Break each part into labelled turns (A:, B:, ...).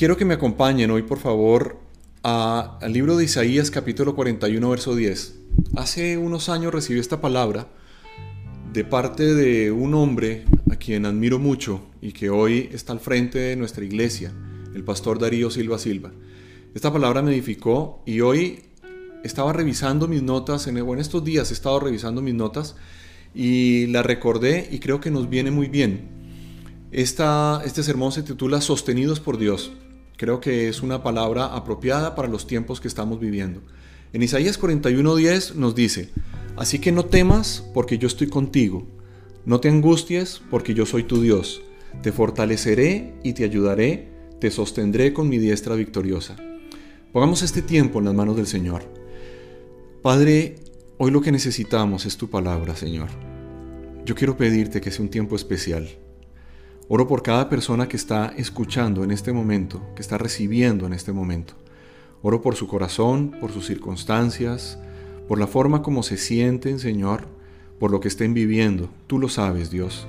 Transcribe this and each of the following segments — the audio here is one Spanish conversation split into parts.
A: quiero que me acompañen hoy, por favor, al libro de Isaías capítulo 41, verso 10. Hace unos años recibí esta palabra de parte de un hombre a quien admiro mucho y que hoy está al frente de nuestra iglesia, el pastor Darío Silva Silva. Esta palabra me edificó y hoy estaba revisando mis notas, en, estos días he estado revisando mis notas y la recordé y creo que nos viene muy bien. Esta, este sermón se titula Sostenidos por Dios. Creo que es una palabra apropiada para los tiempos que estamos viviendo. En Isaías 41:10 nos dice, Así que no temas porque yo estoy contigo, no te angusties porque yo soy tu Dios, te fortaleceré y te ayudaré, te sostendré con mi diestra victoriosa. Pongamos este tiempo en las manos del Señor. Padre, hoy lo que necesitamos es tu palabra, Señor. Yo quiero pedirte que sea un tiempo especial. Oro por cada persona que está escuchando en este momento, que está recibiendo en este momento. Oro por su corazón, por sus circunstancias, por la forma como se sienten, Señor, por lo que estén viviendo. Tú lo sabes, Dios.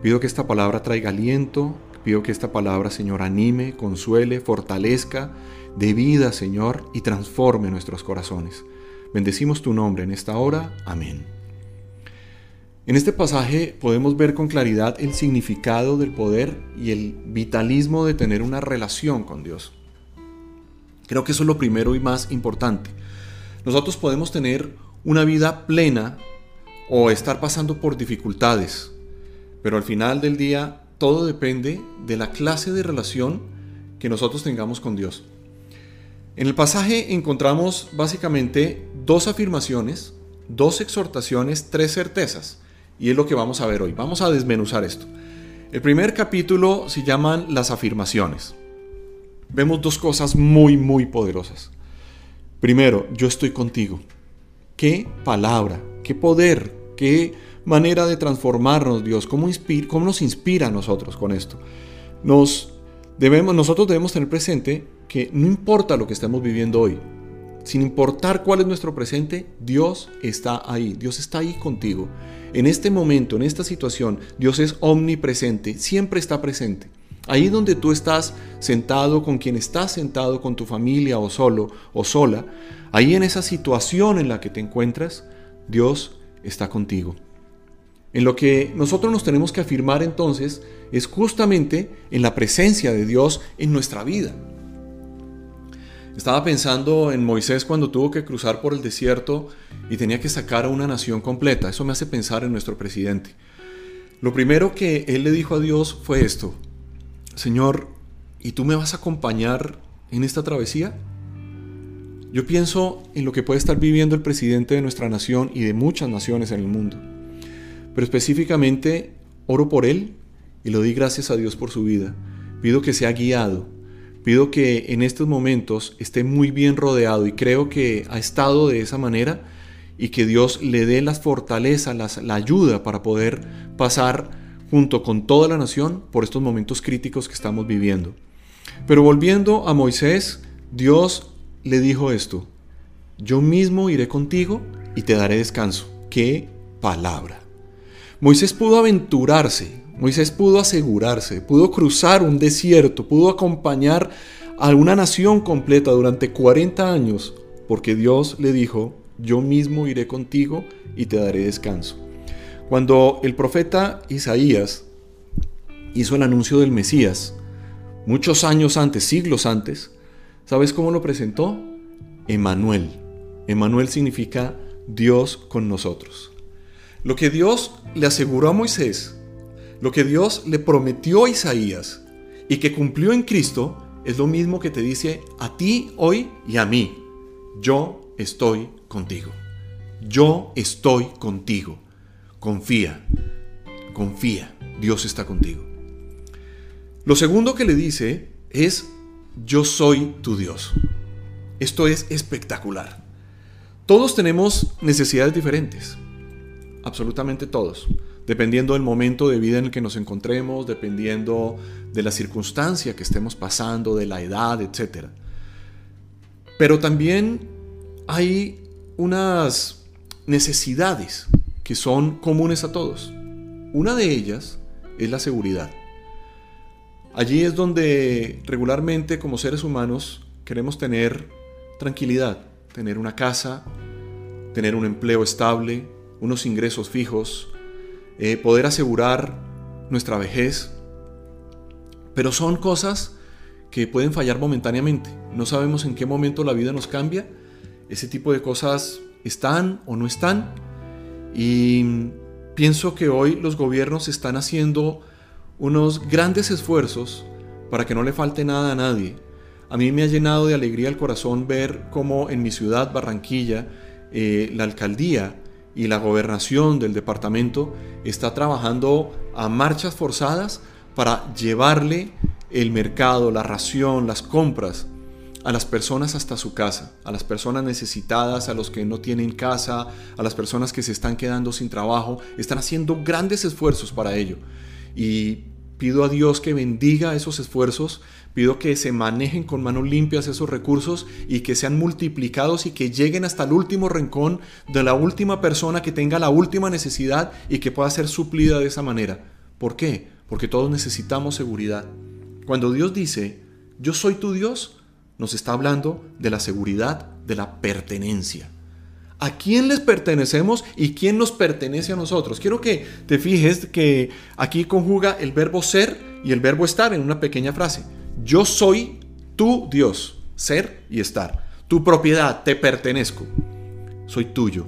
A: Pido que esta palabra traiga aliento, pido que esta palabra, Señor, anime, consuele, fortalezca, dé vida, Señor, y transforme nuestros corazones. Bendecimos tu nombre en esta hora. Amén. En este pasaje podemos ver con claridad el significado del poder y el vitalismo de tener una relación con Dios. Creo que eso es lo primero y más importante. Nosotros podemos tener una vida plena o estar pasando por dificultades, pero al final del día todo depende de la clase de relación que nosotros tengamos con Dios. En el pasaje encontramos básicamente dos afirmaciones, dos exhortaciones, tres certezas, y es lo que vamos a ver hoy. Vamos a desmenuzar esto. El primer capítulo se llaman las afirmaciones vemos dos cosas muy, muy poderosas. Primero, yo estoy contigo. Qué palabra, qué poder, qué manera de transformarnos, Dios, cómo, nos inspira a nosotros con esto. Nos debemos, nosotros debemos tener presente que no importa lo que estemos viviendo hoy, sin importar cuál es nuestro presente, Dios está ahí, Dios está ahí contigo. En este momento, en esta situación, Dios es omnipresente, siempre está presente. Ahí donde tú estás sentado con quien estás sentado con tu familia o solo o sola, ahí en esa situación en la que te encuentras, Dios está contigo. En lo que nosotros nos tenemos que afirmar entonces es justamente en la presencia de Dios en nuestra vida. Estaba pensando en Moisés cuando tuvo que cruzar por el desierto y tenía que sacar a una nación completa. Eso me hace pensar en nuestro presidente. Lo primero que él le dijo a Dios fue esto, Señor, ¿y tú me vas a acompañar en esta travesía? Yo pienso en lo que puede estar viviendo el presidente de nuestra nación y de muchas naciones en el mundo. Pero específicamente oro por él y le doy gracias a Dios por su vida. Pido que sea guiado. Pido que en estos momentos esté muy bien rodeado y creo que ha estado de esa manera y que Dios le dé las fortalezas, la ayuda para poder pasar junto con toda la nación por estos momentos críticos que estamos viviendo. Pero volviendo a Moisés, Dios le dijo esto, yo mismo iré contigo y te daré descanso. ¡Qué palabra! Moisés pudo aventurarse, Moisés pudo asegurarse, pudo cruzar un desierto, pudo acompañar a una nación completa durante 40 años, porque Dios le dijo, yo mismo iré contigo y te daré descanso. Cuando el profeta Isaías hizo el anuncio del Mesías, muchos años antes, siglos antes, ¿sabes cómo lo presentó? Emanuel. Emanuel significa Dios con nosotros. Lo que Dios le aseguró a Moisés, lo que Dios le prometió a Isaías y que cumplió en Cristo, es lo mismo que te dice a ti hoy y a mí. Yo estoy contigo. Yo estoy contigo. Confía, confía, Dios está contigo. Lo segundo que le dice es, yo soy tu Dios. Esto es espectacular. Todos tenemos necesidades diferentes, absolutamente todos, dependiendo del momento de vida en el que nos encontremos, dependiendo de la circunstancia que estemos pasando, de la edad, etc. Pero también hay unas necesidades que son comunes a todos. Una de ellas es la seguridad. Allí es donde regularmente como seres humanos queremos tener tranquilidad, tener una casa, tener un empleo estable, unos ingresos fijos, eh, poder asegurar nuestra vejez. Pero son cosas que pueden fallar momentáneamente. No sabemos en qué momento la vida nos cambia. Ese tipo de cosas están o no están. Y pienso que hoy los gobiernos están haciendo unos grandes esfuerzos para que no le falte nada a nadie. A mí me ha llenado de alegría el corazón ver cómo en mi ciudad, Barranquilla, eh, la alcaldía y la gobernación del departamento está trabajando a marchas forzadas para llevarle el mercado, la ración, las compras a las personas hasta su casa, a las personas necesitadas, a los que no tienen casa, a las personas que se están quedando sin trabajo, están haciendo grandes esfuerzos para ello. Y pido a Dios que bendiga esos esfuerzos, pido que se manejen con manos limpias esos recursos y que sean multiplicados y que lleguen hasta el último rincón de la última persona que tenga la última necesidad y que pueda ser suplida de esa manera. ¿Por qué? Porque todos necesitamos seguridad. Cuando Dios dice, yo soy tu Dios, nos está hablando de la seguridad de la pertenencia. ¿A quién les pertenecemos y quién nos pertenece a nosotros? Quiero que te fijes que aquí conjuga el verbo ser y el verbo estar en una pequeña frase. Yo soy tu Dios, ser y estar. Tu propiedad, te pertenezco. Soy tuyo.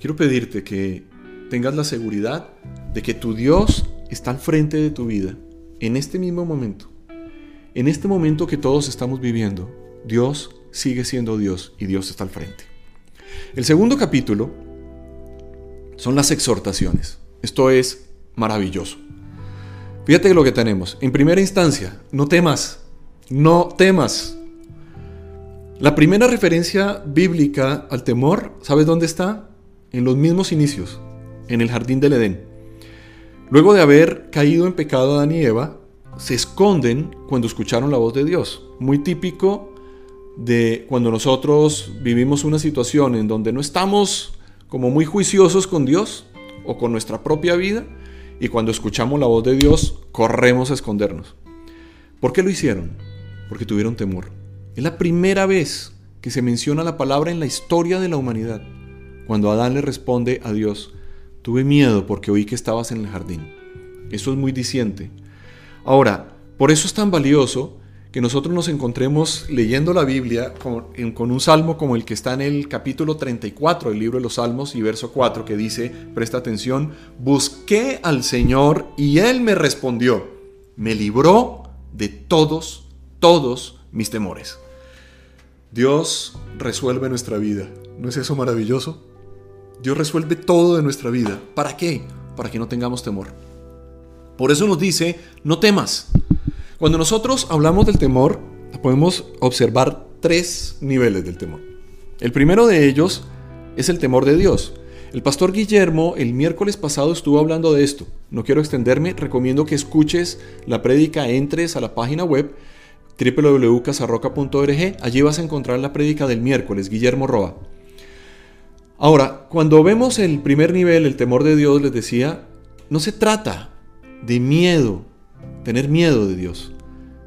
A: Quiero pedirte que tengas la seguridad de que tu Dios está al frente de tu vida en este mismo momento. En este momento que todos estamos viviendo, Dios sigue siendo Dios y Dios está al frente. El segundo capítulo son las exhortaciones. Esto es maravilloso. Fíjate lo que tenemos. En primera instancia, no temas, no temas. La primera referencia bíblica al temor, ¿sabes dónde está? En los mismos inicios, en el jardín del Edén. Luego de haber caído en pecado Adán y Eva, se esconden cuando escucharon la voz de Dios. Muy típico de cuando nosotros vivimos una situación en donde no estamos como muy juiciosos con Dios o con nuestra propia vida y cuando escuchamos la voz de Dios corremos a escondernos. ¿Por qué lo hicieron? Porque tuvieron temor. Es la primera vez que se menciona la palabra en la historia de la humanidad. Cuando Adán le responde a Dios, tuve miedo porque oí que estabas en el jardín. Eso es muy diciente. Ahora, por eso es tan valioso que nosotros nos encontremos leyendo la Biblia con, un salmo como el que está en el capítulo 34 del libro de los Salmos y verso 4 que dice, presta atención, busqué al Señor y Él me respondió, me libró de todos, todos mis temores. Dios resuelve nuestra vida. ¿No es eso maravilloso? Dios resuelve todo de nuestra vida. ¿Para qué? Para que no tengamos temor. Por eso nos dice, no temas. Cuando nosotros hablamos del temor, podemos observar tres niveles del temor. El primero de ellos es el temor de Dios. El pastor Guillermo el miércoles pasado estuvo hablando de esto. No quiero extenderme, recomiendo que escuches la prédica, entres a la página web www.casarroca.org. Allí vas a encontrar la prédica del miércoles, Guillermo Roa. Ahora, cuando vemos el primer nivel, el temor de Dios, les decía, no se trata de miedo, tener miedo de Dios.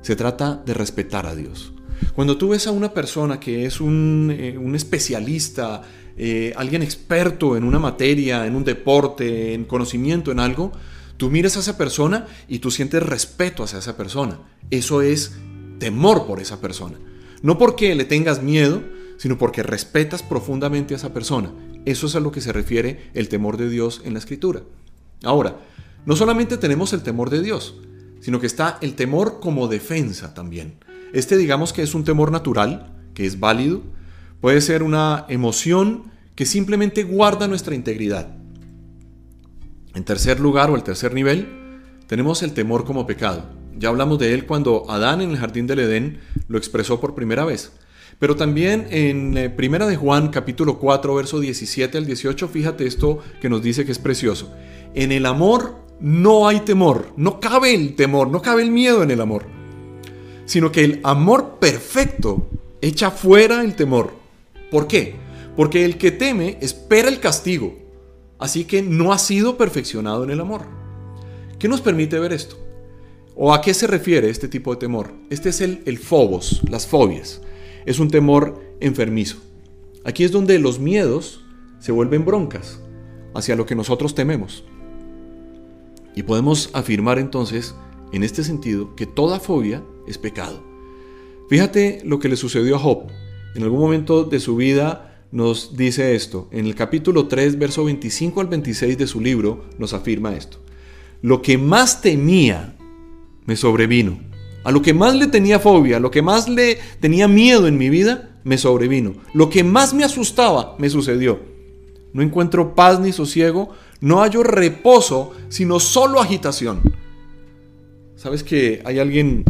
A: Se trata de respetar a Dios. Cuando tú ves a una persona que es un, eh, especialista, eh, alguien experto en una materia, en un deporte, en conocimiento, en algo, tú miras a esa persona y tú sientes respeto hacia esa persona. Eso es temor por esa persona. No porque le tengas miedo, sino porque respetas profundamente a esa persona. Eso es a lo que se refiere el temor de Dios en la escritura. Ahora, no solamente tenemos el temor de Dios, sino que está el temor como defensa también. Este digamos que es un temor natural, que es válido, puede ser una emoción que simplemente guarda nuestra integridad. En tercer lugar o el tercer nivel, tenemos el temor como pecado. Ya hablamos de él cuando Adán en el jardín del Edén lo expresó por primera vez. Pero también en eh, Primera de Juan capítulo 4 verso 17 al 18, fíjate esto que nos dice que es precioso. En el amor no hay temor, no cabe el temor, no cabe el miedo en el amor, sino que el amor perfecto echa fuera el temor. ¿Por qué? Porque el que teme espera el castigo, así que no ha sido perfeccionado en el amor. ¿Qué nos permite ver esto? ¿O a qué se refiere este tipo de temor? Este es el, el fobos, las fobias. Es un temor enfermizo. Aquí es donde los miedos se vuelven broncas hacia lo que nosotros tememos. Y podemos afirmar entonces, en este sentido, que toda fobia es pecado. Fíjate lo que le sucedió a Job. En algún momento de su vida nos dice esto. En el capítulo 3, verso 25 al 26 de su libro, nos afirma esto. Lo que más temía me sobrevino. A lo que más le tenía fobia, a lo que más le tenía miedo en mi vida, me sobrevino. Lo que más me asustaba, me sucedió. No encuentro paz ni sosiego, no hallo reposo, sino solo agitación. Sabes que hay alguien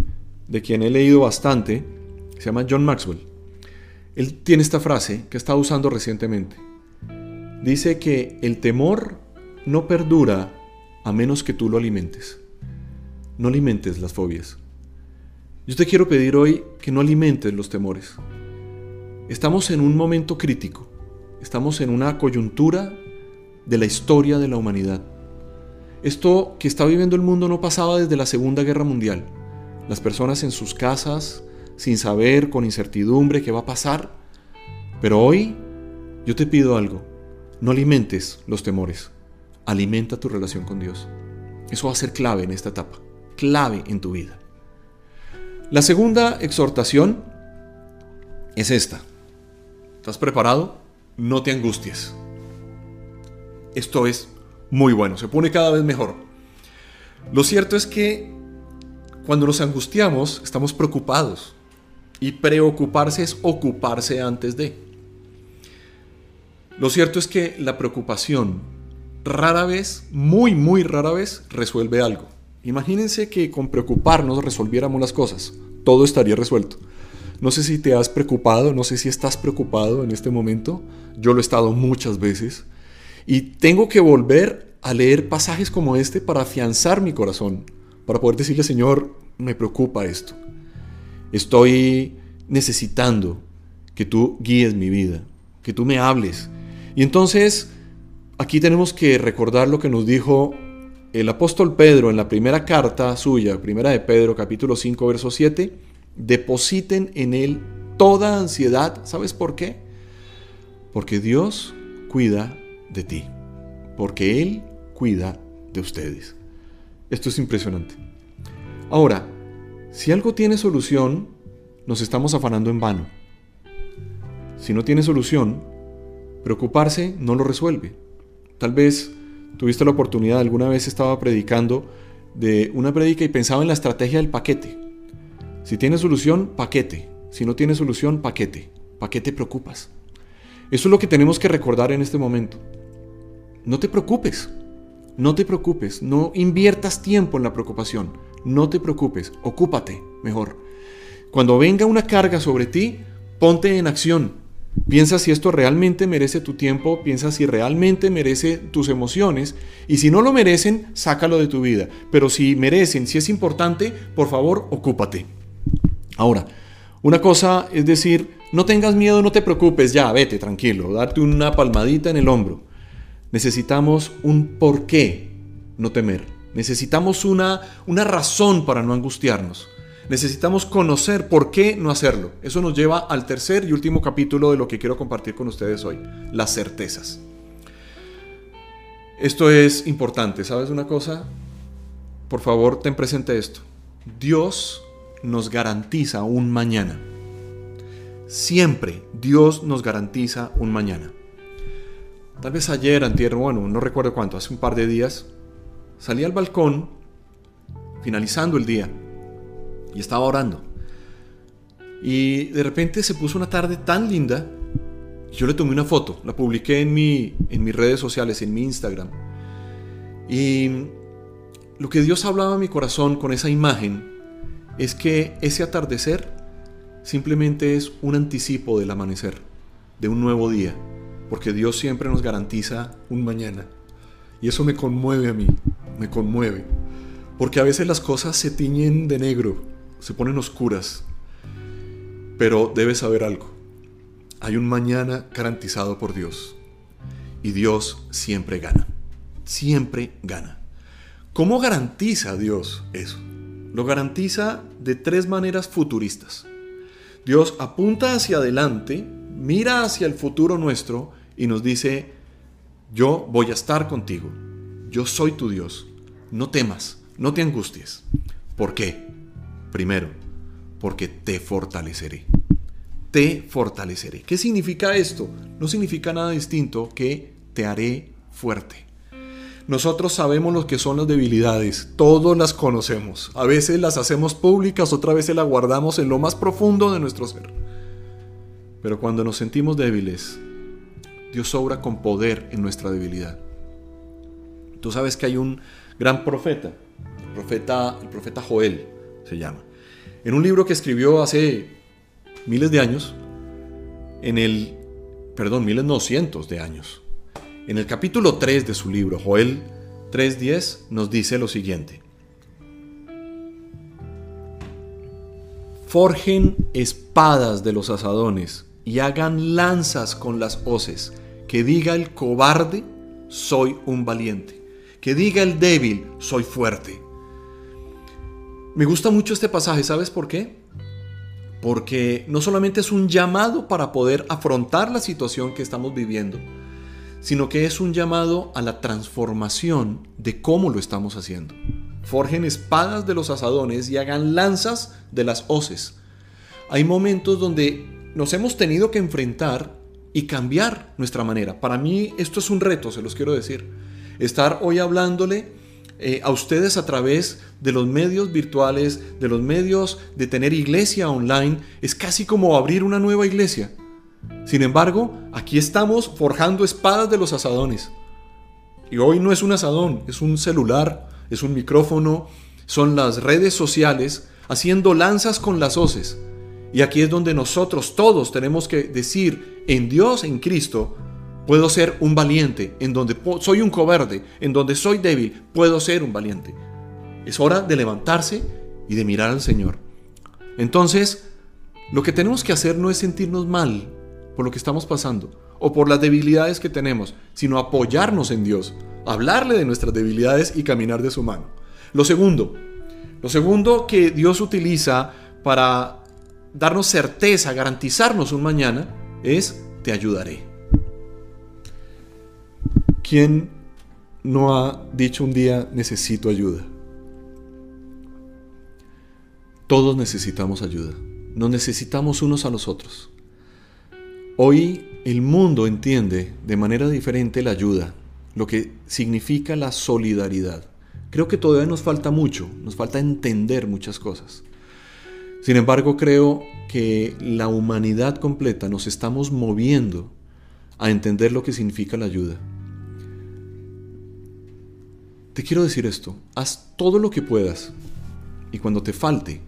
A: de quien he leído bastante, se llama John Maxwell. Él tiene esta frase que está usando recientemente. Dice que el temor no perdura a menos que tú lo alimentes. No alimentes las fobias. Yo te quiero pedir hoy que no alimentes los temores. Estamos en un momento crítico. Estamos en una coyuntura de la historia de la humanidad. Esto que está viviendo el mundo no pasaba desde la Segunda Guerra Mundial. Las personas en sus casas, sin saber, con incertidumbre qué va a pasar. Pero hoy yo te pido algo. No alimentes los temores. Alimenta tu relación con Dios. Eso va a ser clave en esta etapa. Clave en tu vida. La segunda exhortación es esta. ¿Estás preparado? No te angusties. Esto es muy bueno, se pone cada vez mejor. Lo cierto es que cuando nos angustiamos estamos preocupados y preocuparse es ocuparse antes de. Lo cierto es que la preocupación rara vez, muy, muy rara vez, resuelve algo. Imagínense que con preocuparnos resolviéramos las cosas. Todo estaría resuelto. No sé si te has preocupado, no sé si estás preocupado en este momento. Yo lo he estado muchas veces. Y tengo que volver a leer pasajes como este para afianzar mi corazón, para poder decirle, Señor, me preocupa esto. Estoy necesitando que tú guíes mi vida, que tú me hables. Y entonces, aquí tenemos que recordar lo que nos dijo el apóstol Pedro en la primera carta suya, primera de Pedro, capítulo 5, verso 7 depositen en Él toda ansiedad. ¿Sabes por qué? Porque Dios cuida de ti. Porque Él cuida de ustedes. Esto es impresionante. Ahora, si algo tiene solución, nos estamos afanando en vano. Si no tiene solución, preocuparse no lo resuelve. Tal vez tuviste la oportunidad, alguna vez estaba predicando de una predica y pensaba en la estrategia del paquete. Si tiene solución, paquete. Si no tiene solución, paquete. ¿Para qué te preocupas? Eso es lo que tenemos que recordar en este momento. No te preocupes. No te preocupes. No inviertas tiempo en la preocupación. No te preocupes. Ocúpate mejor. Cuando venga una carga sobre ti, ponte en acción. Piensa si esto realmente merece tu tiempo, piensa si realmente merece tus emociones y si no lo merecen, sácalo de tu vida. Pero si merecen, si es importante, por favor, ocúpate. Ahora, una cosa es decir, no tengas miedo, no te preocupes, ya, vete, tranquilo, darte una palmadita en el hombro. Necesitamos un por qué no temer. Necesitamos una, una razón para no angustiarnos. Necesitamos conocer por qué no hacerlo. Eso nos lleva al tercer y último capítulo de lo que quiero compartir con ustedes hoy, las certezas. Esto es importante, ¿sabes una cosa? Por favor, ten presente esto. Dios nos garantiza un mañana. Siempre Dios nos garantiza un mañana. Tal vez ayer, antier, bueno, no recuerdo cuánto, hace un par de días, salí al balcón, finalizando el día, y estaba orando. Y de repente se puso una tarde tan linda, yo le tomé una foto, la publiqué en, mi, en mis redes sociales, en mi Instagram. Y lo que Dios hablaba a mi corazón con esa imagen es que ese atardecer simplemente es un anticipo del amanecer, de un nuevo día, porque Dios siempre nos garantiza un mañana. Y eso me conmueve a mí, me conmueve, porque a veces las cosas se tiñen de negro, se ponen oscuras, pero debes saber algo, hay un mañana garantizado por Dios, y Dios siempre gana, siempre gana. ¿Cómo garantiza Dios eso? lo garantiza de tres maneras futuristas. Dios apunta hacia adelante, mira hacia el futuro nuestro y nos dice, yo voy a estar contigo, yo soy tu Dios, no temas, no te angusties. ¿Por qué? Primero, porque te fortaleceré. Te fortaleceré. ¿Qué significa esto? No significa nada distinto que te haré fuerte. Nosotros sabemos lo que son las debilidades, todos las conocemos. A veces las hacemos públicas, otras veces las guardamos en lo más profundo de nuestro ser. Pero cuando nos sentimos débiles, Dios obra con poder en nuestra debilidad. Tú sabes que hay un gran profeta, el profeta, el profeta Joel se llama. En un libro que escribió hace miles de años, en el, perdón, miles no, cientos de años, en el capítulo 3 de su libro, Joel 3.10, nos dice lo siguiente. Forjen espadas de los asadones y hagan lanzas con las hoces. Que diga el cobarde, soy un valiente. Que diga el débil, soy fuerte. Me gusta mucho este pasaje, ¿sabes por qué? Porque no solamente es un llamado para poder afrontar la situación que estamos viviendo, sino que es un llamado a la transformación de cómo lo estamos haciendo. Forjen espadas de los asadones y hagan lanzas de las hoces. Hay momentos donde nos hemos tenido que enfrentar y cambiar nuestra manera. Para mí esto es un reto, se los quiero decir. Estar hoy hablándole eh, a ustedes a través de los medios virtuales, de los medios de tener iglesia online, es casi como abrir una nueva iglesia. Sin embargo, aquí estamos forjando espadas de los asadones. Y hoy no es un asadón, es un celular, es un micrófono, son las redes sociales haciendo lanzas con las hoces. Y aquí es donde nosotros todos tenemos que decir, en Dios, en Cristo, puedo ser un valiente, en donde soy un cobarde, en donde soy débil, puedo ser un valiente. Es hora de levantarse y de mirar al Señor. Entonces, lo que tenemos que hacer no es sentirnos mal por lo que estamos pasando o por las debilidades que tenemos, sino apoyarnos en Dios, hablarle de nuestras debilidades y caminar de su mano. Lo segundo, lo segundo que Dios utiliza para darnos certeza, garantizarnos un mañana, es te ayudaré. ¿Quién no ha dicho un día necesito ayuda? Todos necesitamos ayuda. Nos necesitamos unos a los otros. Hoy el mundo entiende de manera diferente la ayuda, lo que significa la solidaridad. Creo que todavía nos falta mucho, nos falta entender muchas cosas. Sin embargo, creo que la humanidad completa nos estamos moviendo a entender lo que significa la ayuda. Te quiero decir esto, haz todo lo que puedas y cuando te falte,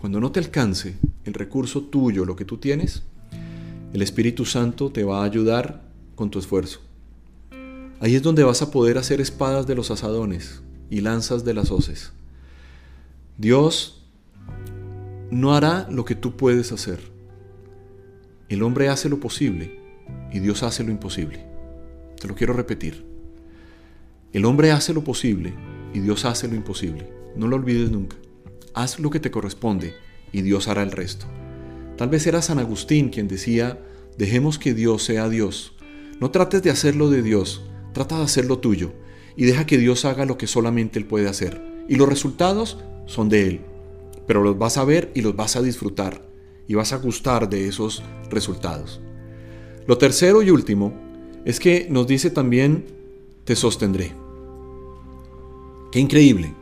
A: cuando no te alcance el recurso tuyo, lo que tú tienes, el Espíritu Santo te va a ayudar con tu esfuerzo. Ahí es donde vas a poder hacer espadas de los asadones y lanzas de las hoces. Dios no hará lo que tú puedes hacer. El hombre hace lo posible y Dios hace lo imposible. Te lo quiero repetir. El hombre hace lo posible y Dios hace lo imposible. No lo olvides nunca. Haz lo que te corresponde y Dios hará el resto. Tal vez era San Agustín quien decía, dejemos que Dios sea Dios. No trates de hacerlo de Dios, trata de hacerlo tuyo y deja que Dios haga lo que solamente Él puede hacer. Y los resultados son de Él, pero los vas a ver y los vas a disfrutar y vas a gustar de esos resultados. Lo tercero y último es que nos dice también, te sostendré. Qué increíble.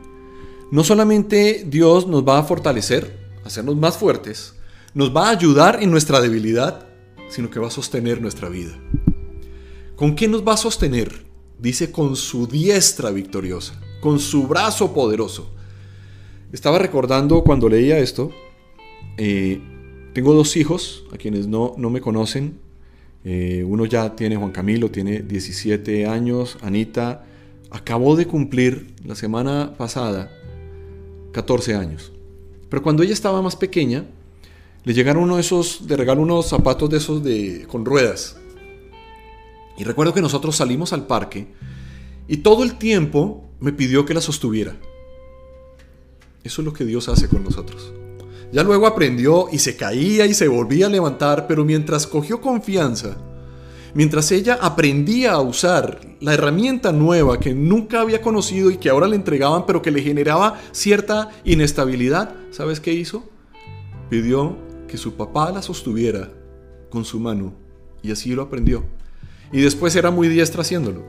A: No solamente Dios nos va a fortalecer, hacernos más fuertes, nos va a ayudar en nuestra debilidad, sino que va a sostener nuestra vida. ¿Con qué nos va a sostener? Dice con su diestra victoriosa, con su brazo poderoso. Estaba recordando cuando leía esto, eh, tengo dos hijos, a quienes no, no me conocen. Eh, uno ya tiene, Juan Camilo, tiene 17 años, Anita acabó de cumplir la semana pasada 14 años. Pero cuando ella estaba más pequeña, le llegaron uno de esos, de regalo unos zapatos de esos de, con ruedas. Y recuerdo que nosotros salimos al parque y todo el tiempo me pidió que la sostuviera. Eso es lo que Dios hace con nosotros. Ya luego aprendió y se caía y se volvía a levantar, pero mientras cogió confianza, mientras ella aprendía a usar la herramienta nueva que nunca había conocido y que ahora le entregaban, pero que le generaba cierta inestabilidad, ¿sabes qué hizo? Pidió que su papá la sostuviera con su mano y así lo aprendió. Y después era muy diestra haciéndolo.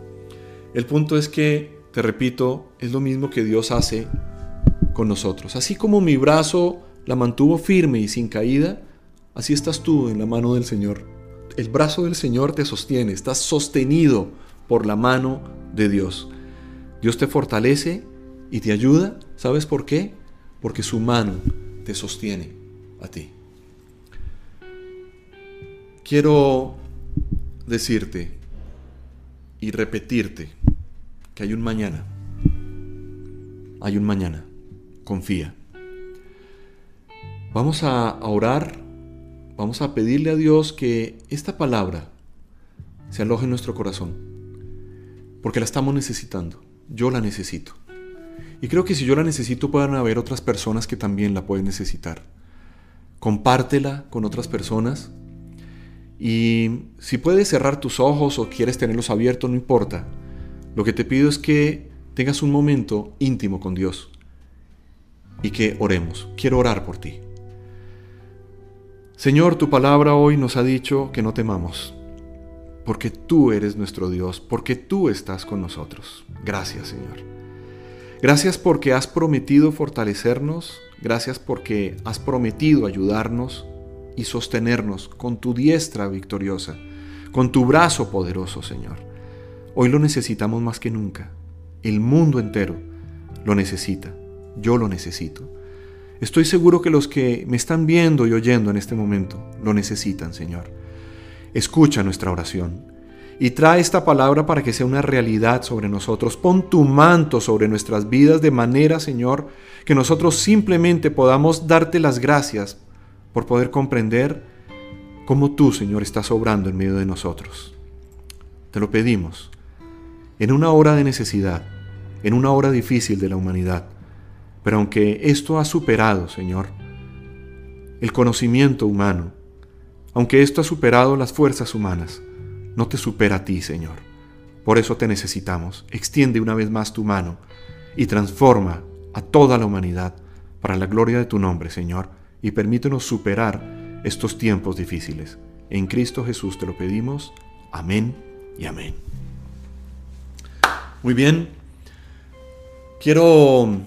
A: El punto es que, te repito, es lo mismo que Dios hace con nosotros. Así como mi brazo la mantuvo firme y sin caída, así estás tú en la mano del Señor. El brazo del Señor te sostiene, estás sostenido por la mano de Dios. Dios te fortalece y te ayuda. ¿Sabes por qué? Porque su mano te sostiene a ti. Quiero decirte y repetirte que hay un mañana. Hay un mañana. Confía. Vamos a orar, vamos a pedirle a Dios que esta palabra se aloje en nuestro corazón, porque la estamos necesitando. Yo la necesito. Y creo que si yo la necesito puedan haber otras personas que también la pueden necesitar. Compártela con otras personas. Y si puedes cerrar tus ojos o quieres tenerlos abiertos, no importa. Lo que te pido es que tengas un momento íntimo con Dios y que oremos. Quiero orar por ti. Señor, tu palabra hoy nos ha dicho que no temamos, porque tú eres nuestro Dios, porque tú estás con nosotros. Gracias, Señor. Gracias porque has prometido fortalecernos, gracias porque has prometido ayudarnos y sostenernos con tu diestra victoriosa, con tu brazo poderoso, Señor. Hoy lo necesitamos más que nunca. El mundo entero lo necesita. Yo lo necesito. Estoy seguro que los que me están viendo y oyendo en este momento lo necesitan, Señor. Escucha nuestra oración y trae esta palabra para que sea una realidad sobre nosotros. Pon tu manto sobre nuestras vidas de manera, Señor, que nosotros simplemente podamos darte las gracias por poder comprender cómo tú, Señor, estás obrando en medio de nosotros. Te lo pedimos en una hora de necesidad, en una hora difícil de la humanidad pero aunque esto ha superado, Señor, el conocimiento humano, aunque esto ha superado las fuerzas humanas, no te supera a ti, Señor. Por eso te necesitamos. Extiende una vez más tu mano y transforma a toda la humanidad para la gloria de tu nombre, Señor, y permítenos superar estos tiempos difíciles. En Cristo Jesús te lo pedimos. Amén y amén. Muy bien. Quiero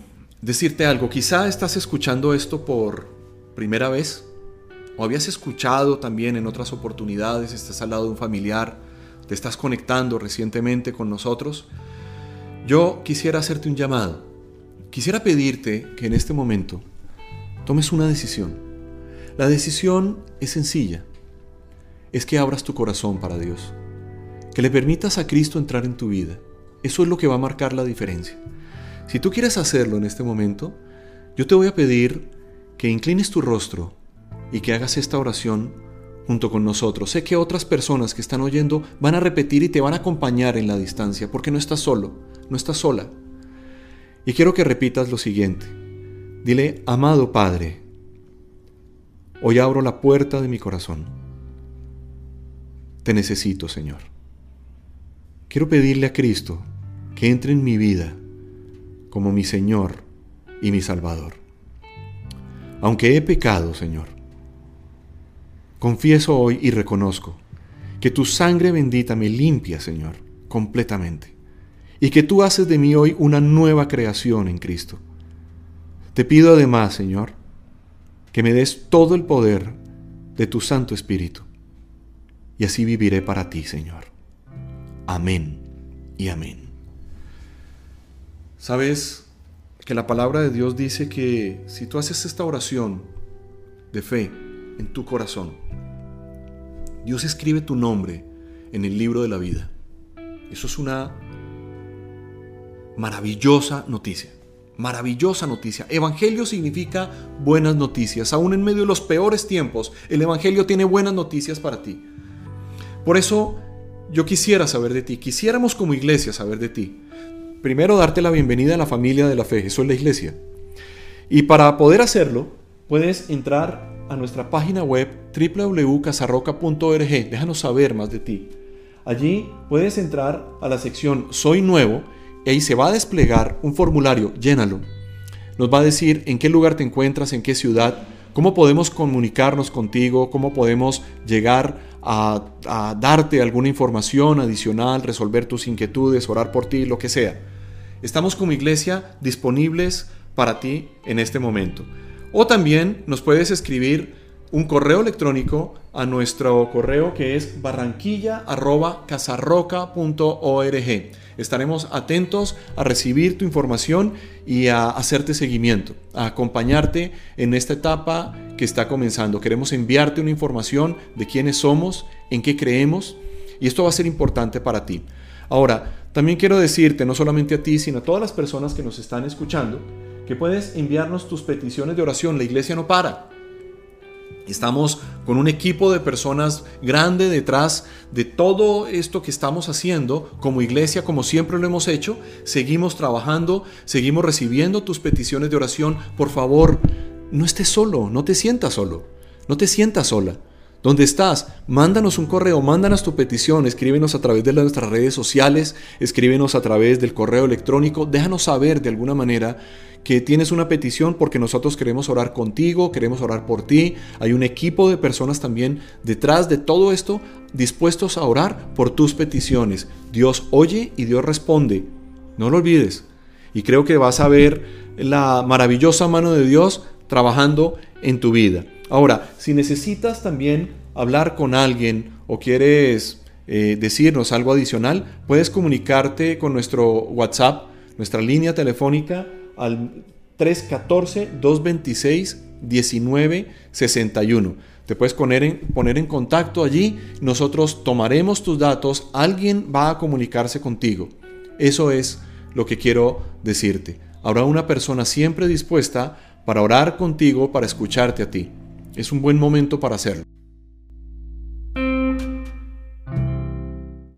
A: decirte algo. Quizá estás escuchando esto por primera vez o habías escuchado también en otras oportunidades, estás al lado de un familiar, te estás conectando recientemente con nosotros. Yo quisiera hacerte un llamado. Quisiera pedirte que en este momento tomes una decisión. La decisión es sencilla. Es que abras tu corazón para Dios. Que le permitas a Cristo entrar en tu vida. Eso es lo que va a marcar la diferencia. Si tú quieres hacerlo en este momento, yo te voy a pedir que inclines tu rostro y que hagas esta oración junto con nosotros. Sé que otras personas que están oyendo van a repetir y te van a acompañar en la distancia, porque no estás solo, no estás sola. Y quiero que repitas lo siguiente. Dile, amado Padre, hoy abro la puerta de mi corazón. Te necesito, Señor. Quiero pedirle a Cristo que entre en mi vida como mi Señor y mi Salvador. Aunque he pecado, Señor, confieso hoy y reconozco que tu sangre bendita me limpia, Señor, completamente, y que tú haces de mí hoy una nueva creación en Cristo. Te pido además, Señor, que me des todo el poder de tu Santo Espíritu, y así viviré para ti, Señor. Amén y amén. Sabes que la palabra de Dios dice que si tú haces esta oración de fe en tu corazón, Dios escribe tu nombre en el libro de la vida. Eso es una maravillosa noticia. Maravillosa noticia. Evangelio significa buenas noticias. Aún en medio de los peores tiempos, el Evangelio tiene buenas noticias para ti. Por eso yo quisiera saber de ti, quisiéramos como iglesia saber de ti. Primero, darte la bienvenida a la familia de la fe, eso es la iglesia. Y para poder hacerlo, puedes entrar a nuestra página web www.casarroca.org. Déjanos saber más de ti. Allí puedes entrar a la sección Soy nuevo y ahí se va a desplegar un formulario. Llénalo. Nos va a decir en qué lugar te encuentras, en qué ciudad, cómo podemos comunicarnos contigo, cómo podemos llegar a, a darte alguna información adicional, resolver tus inquietudes, orar por ti, lo que sea. Estamos como iglesia disponibles para ti en este momento. O también nos puedes escribir un correo electrónico a nuestro correo que es barranquilla.casarroca.org. Estaremos atentos a recibir tu información y a hacerte seguimiento, a acompañarte en esta etapa que está comenzando. Queremos enviarte una información de quiénes somos, en qué creemos y esto va a ser importante para ti. Ahora, también quiero decirte, no solamente a ti, sino a todas las personas que nos están escuchando, que puedes enviarnos tus peticiones de oración. La iglesia no para. Estamos con un equipo de personas grande detrás de todo esto que estamos haciendo como iglesia, como siempre lo hemos hecho. Seguimos trabajando, seguimos recibiendo tus peticiones de oración. Por favor, no estés solo, no te sientas solo, no te sientas sola. ¿Dónde estás? Mándanos un correo, mándanos tu petición, escríbenos a través de nuestras redes sociales, escríbenos a través del correo electrónico, déjanos saber de alguna manera que tienes una petición porque nosotros queremos orar contigo, queremos orar por ti. Hay un equipo de personas también detrás de todo esto dispuestos a orar por tus peticiones. Dios oye y Dios responde. No lo olvides. Y creo que vas a ver la maravillosa mano de Dios trabajando en tu vida. Ahora, si necesitas también hablar con alguien o quieres eh, decirnos algo adicional, puedes comunicarte con nuestro WhatsApp, nuestra línea telefónica al 314-226-1961. Te puedes poner poner en contacto allí, nosotros tomaremos tus datos, alguien va a comunicarse contigo. Eso es lo que quiero decirte. Habrá una persona siempre dispuesta para orar contigo, para escucharte a ti. Es un buen momento para hacerlo.